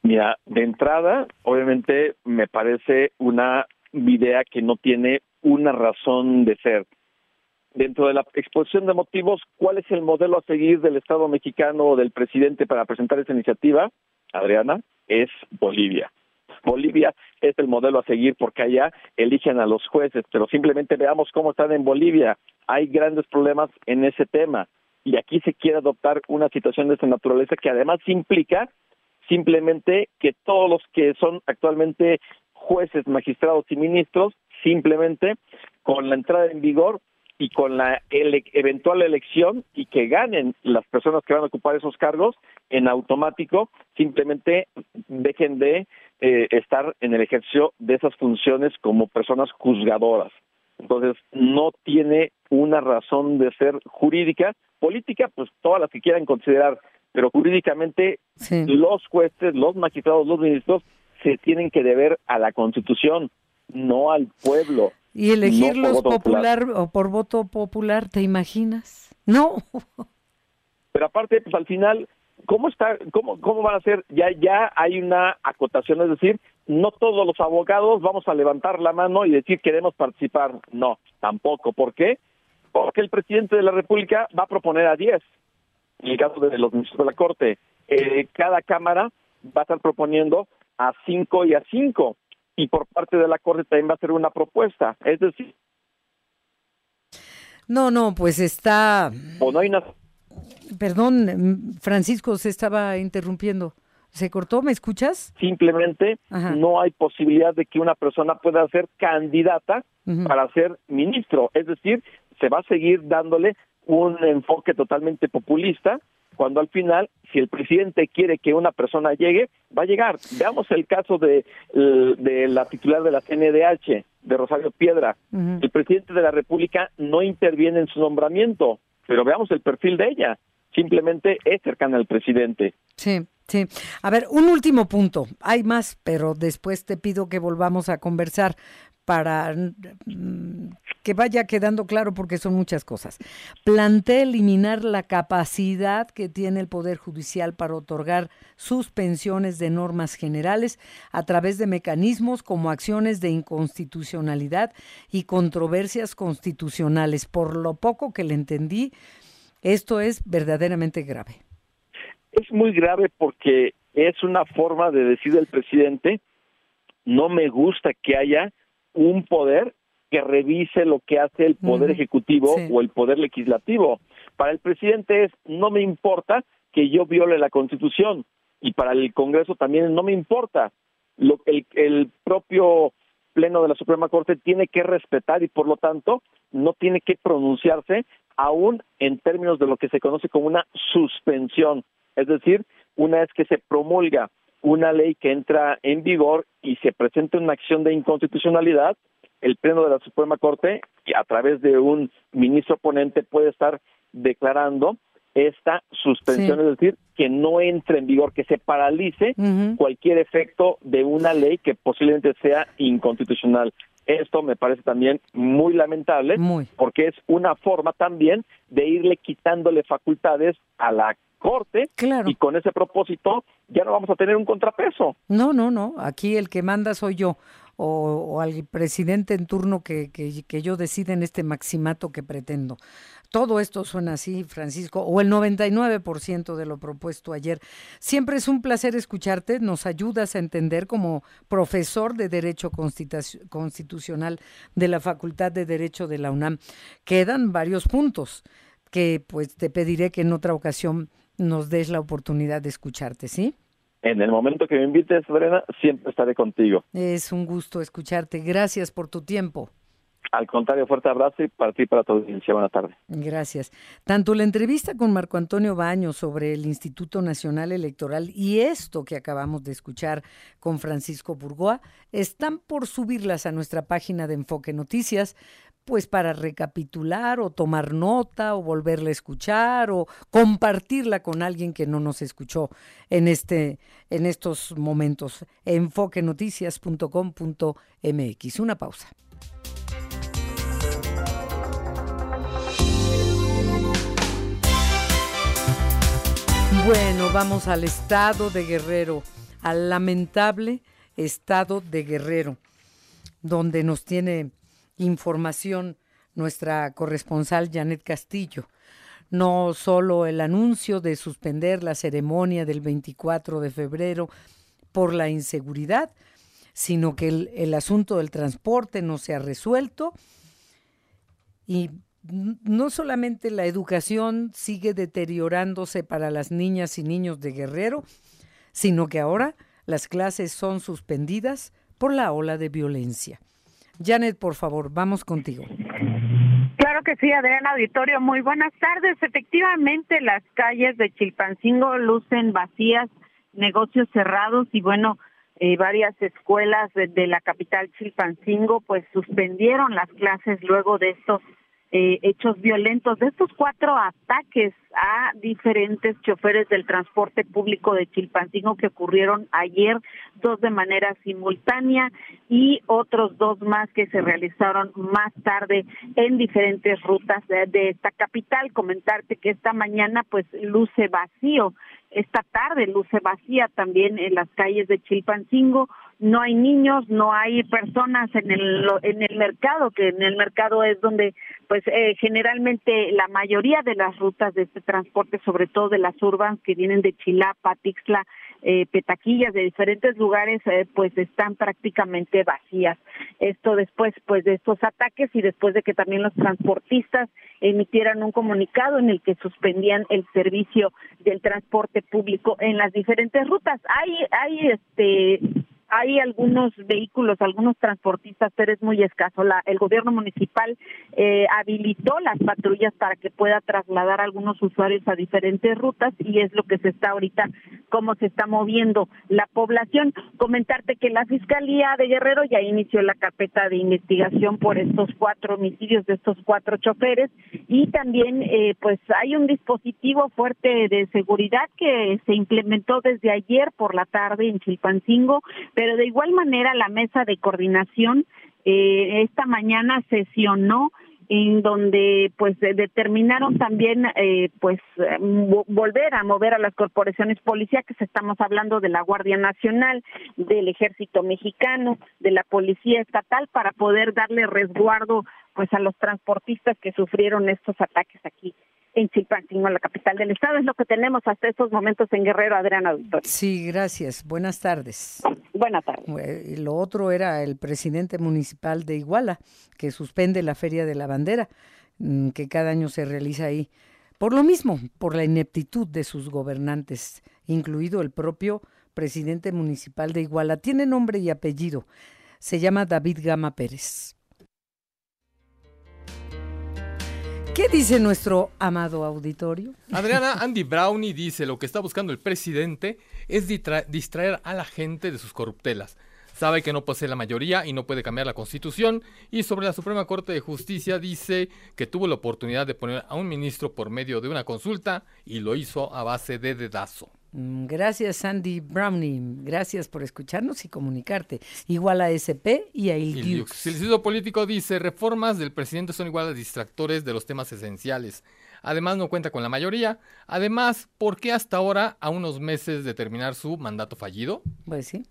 Mira, de entrada, obviamente me parece una idea que no tiene una razón de ser dentro de la exposición de motivos, ¿cuál es el modelo a seguir del Estado mexicano o del presidente para presentar esa iniciativa? Adriana, es Bolivia. Bolivia es el modelo a seguir porque allá eligen a los jueces, pero simplemente veamos cómo están en Bolivia. Hay grandes problemas en ese tema y aquí se quiere adoptar una situación de esta naturaleza que además implica simplemente que todos los que son actualmente jueces, magistrados y ministros, simplemente con la entrada en vigor y con la eventual elección y que ganen las personas que van a ocupar esos cargos, en automático simplemente dejen de eh, estar en el ejercicio de esas funciones como personas juzgadoras. Entonces, no tiene una razón de ser jurídica, política, pues todas las que quieran considerar, pero jurídicamente los jueces, los magistrados, los ministros se tienen que deber a la Constitución, no al pueblo. Y elegirlos popular, o por voto popular, ¿te imaginas? No. Pero aparte, pues al final, ¿cómo está, cómo, cómo van a ser? Ya, ya hay una acotación, es decir, no todos los abogados vamos a levantar la mano y decir queremos participar. No, tampoco. ¿Por qué? Porque el presidente de la República va a proponer a 10. En el caso de los ministros de la Corte, eh, cada cámara va a estar proponiendo a 5 y a 5 y por parte de la Corte también va a ser una propuesta. Es decir... No, no, pues está... O no hay una... Perdón, Francisco, se estaba interrumpiendo. ¿Se cortó? ¿Me escuchas? Simplemente no hay posibilidad de que una persona pueda ser candidata para ser ministro. Es decir, se va a seguir dándole un enfoque totalmente populista cuando al final, si el presidente quiere que una persona llegue, va a llegar. Veamos el caso de, de la titular de la CNDH, de Rosario Piedra. El presidente de la República no interviene en su nombramiento, pero veamos el perfil de ella. Simplemente es cercana al presidente. Sí. Sí. A ver, un último punto. Hay más, pero después te pido que volvamos a conversar para mm, que vaya quedando claro porque son muchas cosas. Plantea eliminar la capacidad que tiene el Poder Judicial para otorgar suspensiones de normas generales a través de mecanismos como acciones de inconstitucionalidad y controversias constitucionales. Por lo poco que le entendí, esto es verdaderamente grave. Es muy grave porque es una forma de decir el presidente, no me gusta que haya un poder que revise lo que hace el poder ejecutivo o el poder legislativo. Para el presidente es no me importa que yo viole la Constitución y para el Congreso también no me importa. Lo, el, el propio pleno de la Suprema Corte tiene que respetar y por lo tanto no tiene que pronunciarse aún en términos de lo que se conoce como una suspensión, es decir, una vez que se promulga una ley que entra en vigor y se presenta una acción de inconstitucionalidad, el pleno de la Suprema Corte, a través de un ministro ponente, puede estar declarando esta suspensión, es decir, que no entre en vigor, que se paralice cualquier efecto de una ley que posiblemente sea inconstitucional. Esto me parece también muy lamentable porque es una forma también de irle quitándole facultades a la Corte y con ese propósito ya no vamos a tener un contrapeso. No, no, no, aquí el que manda soy yo o, al presidente en turno que, que, yo decida en este maximato que pretendo. Todo esto suena así, Francisco, o el 99% de lo propuesto ayer. Siempre es un placer escucharte, nos ayudas a entender como profesor de Derecho Constitucional de la Facultad de Derecho de la UNAM. Quedan varios puntos que pues te pediré que en otra ocasión nos des la oportunidad de escucharte, ¿sí? En el momento que me invites, Brena, siempre estaré contigo. Es un gusto escucharte. Gracias por tu tiempo. Al contrario, fuerte abrazo y para ti y para tu audiencia. Buenas tardes. Gracias. Tanto la entrevista con Marco Antonio Baño sobre el Instituto Nacional Electoral y esto que acabamos de escuchar con Francisco Burgoa están por subirlas a nuestra página de Enfoque Noticias pues para recapitular o tomar nota o volverla a escuchar o compartirla con alguien que no nos escuchó en este en estos momentos. enfoquenoticias.com.mx. Una pausa. Bueno, vamos al estado de Guerrero, al lamentable estado de Guerrero, donde nos tiene información nuestra corresponsal Janet Castillo. No solo el anuncio de suspender la ceremonia del 24 de febrero por la inseguridad, sino que el, el asunto del transporte no se ha resuelto y no solamente la educación sigue deteriorándose para las niñas y niños de Guerrero, sino que ahora las clases son suspendidas por la ola de violencia. Janet, por favor, vamos contigo. Claro que sí, Adriana Auditorio. Muy buenas tardes. Efectivamente, las calles de Chilpancingo lucen vacías, negocios cerrados y bueno, eh, varias escuelas de, la capital Chilpancingo pues suspendieron las clases luego de estos eh, hechos violentos, de estos cuatro ataques a diferentes choferes del transporte público de Chilpancingo que ocurrieron ayer, dos de manera simultánea y otros dos más que se realizaron más tarde en diferentes rutas de, de esta capital. Comentarte que esta mañana pues luce vacío, esta tarde luce vacía también en las calles de Chilpancingo no hay niños, no hay personas en el en el mercado, que en el mercado es donde pues eh, generalmente la mayoría de las rutas de este transporte, sobre todo de las urbanas que vienen de Chilapa, Tixla, eh, Petaquillas, de diferentes lugares, eh, pues están prácticamente vacías. Esto después pues de estos ataques y después de que también los transportistas emitieran un comunicado en el que suspendían el servicio del transporte público en las diferentes rutas. Hay hay este hay algunos vehículos, algunos transportistas, pero es muy escaso. La, el gobierno municipal eh, habilitó las patrullas para que pueda trasladar a algunos usuarios a diferentes rutas y es lo que se está ahorita, cómo se está moviendo la población. Comentarte que la Fiscalía de Guerrero ya inició la carpeta de investigación por estos cuatro homicidios de estos cuatro choferes y también eh, pues hay un dispositivo fuerte de seguridad que se implementó desde ayer por la tarde en Chilpancingo pero de igual manera la mesa de coordinación eh, esta mañana sesionó en donde pues determinaron también eh, pues volver a mover a las corporaciones policíacas. Estamos hablando de la Guardia Nacional del Ejército Mexicano de la Policía Estatal para poder darle resguardo pues a los transportistas que sufrieron estos ataques aquí en Chilpancingo, la capital del estado. Es lo que tenemos hasta estos momentos en Guerrero, Adriana Auditorio. Sí, gracias. Buenas tardes. Buenas tardes. Lo otro era el presidente municipal de Iguala, que suspende la Feria de la Bandera, mm, que cada año se realiza ahí. Por lo mismo, por la ineptitud de sus gobernantes, incluido el propio presidente municipal de Iguala. Tiene nombre y apellido. Se llama David Gama Pérez. ¿Qué dice nuestro amado auditorio? Adriana, Andy Brownie dice, lo que está buscando el presidente es distraer a la gente de sus corruptelas. sabe que no posee la mayoría y no puede cambiar la constitución. Y sobre la Suprema Corte de Justicia dice que tuvo la oportunidad de poner a un ministro por medio de una consulta y lo hizo a base de dedazo. Mm, gracias, Sandy Browning. Gracias por escucharnos y comunicarte. Igual a SP y a Ildiux. El Instituto Político dice, reformas del presidente son igual a distractores de los temas esenciales. Además, no cuenta con la mayoría. Además, ¿por qué hasta ahora, a unos meses de terminar su mandato fallido? Pues sí,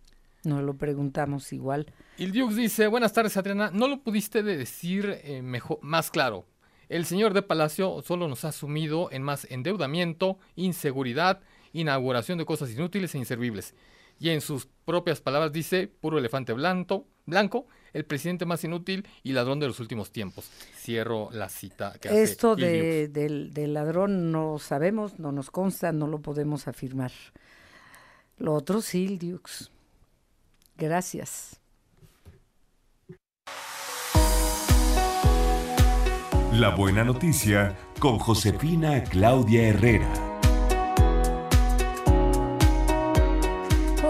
nos lo preguntamos igual. Ildiux dice, buenas tardes, Adriana. ¿No lo pudiste decir eh, mejor, más claro? El señor de Palacio solo nos ha sumido en más endeudamiento, inseguridad, inauguración de cosas inútiles e inservibles. Y en sus propias palabras dice, puro elefante blanco, blanco, el presidente más inútil y ladrón de los últimos tiempos. Cierro la cita que Esto de, del, del ladrón no sabemos, no nos consta, no lo podemos afirmar. Lo otro sí, Dux. Gracias. La buena noticia con Josefina Claudia Herrera.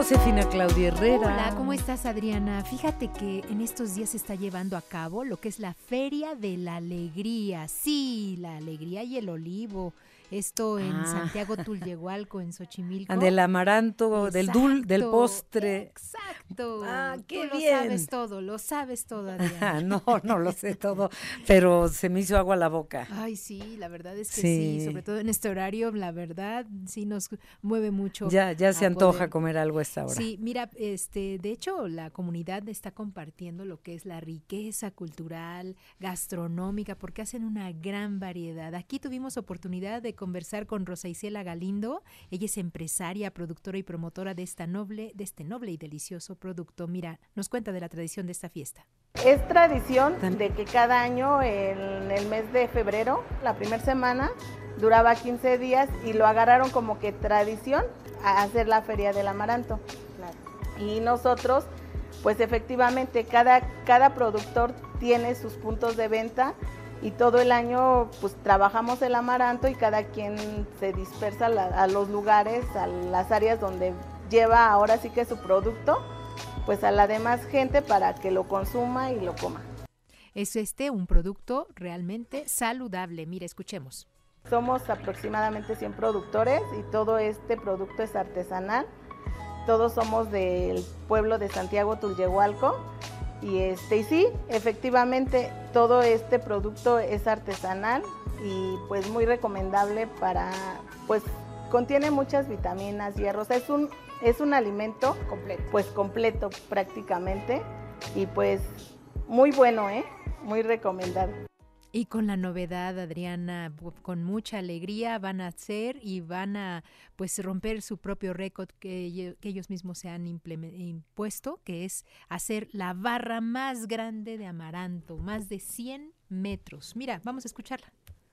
Josefina Claudia Herrera. Hola, ¿cómo estás Adriana? Fíjate que en estos días se está llevando a cabo lo que es la Feria de la Alegría. Sí, la alegría y el olivo. Esto en ah. Santiago Tulyehualco, en Xochimilco. Del amaranto, del dul, del postre. Exacto. Ah, qué Tú bien. Lo sabes todo, lo sabes todo, Adriana. no, no lo sé todo, pero se me hizo agua la boca. Ay, sí, la verdad es que sí. sobre todo en este horario, la verdad sí nos mueve mucho. Ya, ya se antoja comer algo a esta hora. Sí, mira, este, de hecho la comunidad está compartiendo lo que es la riqueza cultural, gastronómica, porque hacen una gran variedad. Aquí tuvimos oportunidad de conversar con Rosa Isela Galindo. Ella es empresaria, productora y promotora de esta noble, de este noble y delicioso producto. Mira, nos cuenta de la tradición de esta fiesta. Es tradición de que cada año en el mes de febrero, la primera semana, duraba 15 días y lo agarraron como que tradición a hacer la feria del amaranto. Y nosotros, pues efectivamente, cada, cada productor tiene sus puntos de venta y todo el año pues trabajamos el amaranto y cada quien se dispersa a los lugares, a las áreas donde lleva ahora sí que su producto, pues a la demás gente para que lo consuma y lo coma. Es este un producto realmente saludable. Mira, escuchemos. Somos aproximadamente 100 productores y todo este producto es artesanal. Todos somos del pueblo de Santiago Tulyehualco y este, y sí, efectivamente todo este producto es artesanal y pues muy recomendable para, pues contiene muchas vitaminas, hierros, es un, es un alimento completo, pues completo prácticamente y pues muy bueno, ¿eh? Muy recomendado. Y con la novedad, Adriana, con mucha alegría van a hacer y van a pues romper su propio récord que, ellos mismos se han impuesto, que es hacer la barra más grande de amaranto, más de 100 metros. Mira, vamos a escucharla.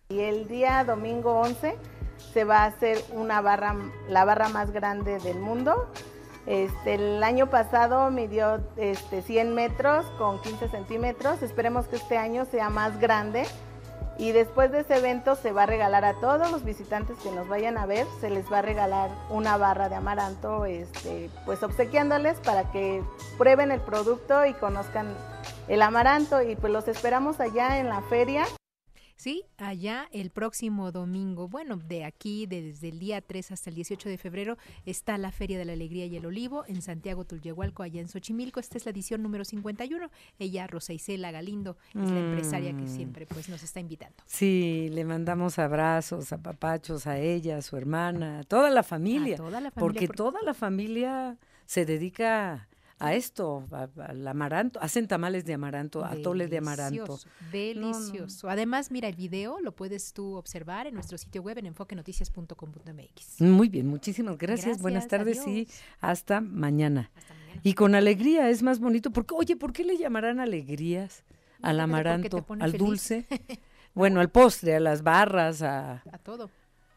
Y el día domingo 11 se va a hacer una barra, la barra más grande del mundo. Este, el año pasado midió este, 100 metros con 15 centímetros. Esperemos que este año sea más grande. Y después de ese evento se va a regalar a todos los visitantes que nos vayan a ver, se les va a regalar una barra de amaranto, este, pues obsequiándoles para que prueben el producto y conozcan el amaranto. Y pues los esperamos allá en la feria. Sí, allá el próximo domingo, bueno, de aquí, desde el día 3 hasta el 18 de febrero, está la Feria de la Alegría y el Olivo en Santiago Tulyehualco, allá en Xochimilco. Esta es la edición número 51. Ella, Rosa Isela Galindo, es la empresaria que mm. siempre pues nos está invitando. Sí, le mandamos abrazos, a papachos, a ella, a su hermana, a toda la familia. toda la familia porque toda la familia se dedica a esto, al amaranto. Hacen tamales de amaranto, atoles de amaranto. Delicioso. Además, mira, el video lo puedes tú observar en nuestro sitio web en enfoquenoticias.com.mx. Muy bien, muchísimas gracias. Buenas tardes y hasta mañana. Y con alegría es más bonito. Porque, oye, ¿por qué le llamarán alegrías al amaranto, al dulce? bueno, al postre, a las barras, a... A todo.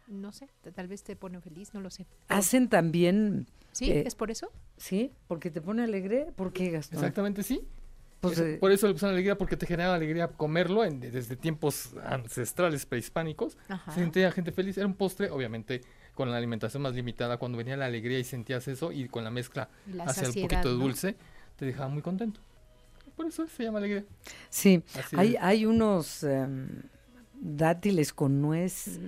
No sé, tal vez te pone feliz, no lo sé. Hacen también ¿Sí? Eh, ¿Es por eso? Sí, porque te pone alegre. ¿Por qué, Gastón? Exactamente, sí. Pues, eh, por eso le pusieron alegría, porque te genera alegría comerlo desde tiempos ancestrales prehispánicos. Se sentía gente feliz. Era un postre, obviamente, con la alimentación más limitada. Cuando venía la alegría y sentías eso, y con la mezcla hacia un poquito de dulce, te dejaba muy contento. Por eso se llama alegría. Sí, hay, hay unos em, dátiles con nuez,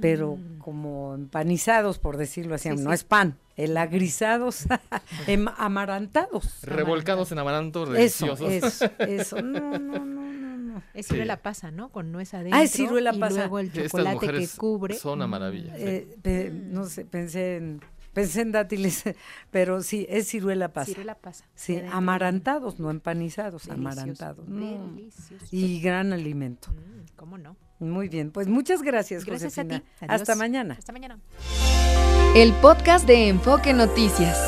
pero mm. como empanizados, por decirlo así, no es pan, el agrisados, em, amarantados. Revolcados en amaranto, deliciosos. Eso, eso, no, no, no, no. Es ciruela pasa, ¿no? Con nuez adentro. Ah, es ciruela y pasa. luego el chocolate que cubre. Son una maravilla. Eh, no sé, pensé en Pensé en dátiles, pero sí, es ciruela pasa. Ciruela pasa. Sí, amarantados, no empanizados, amarantados. Y gran alimento. Mm, ¿Cómo no? Muy bien, pues muchas gracias, gracias A ti. Hasta mañana. Hasta mañana. El podcast de Enfoque Noticias.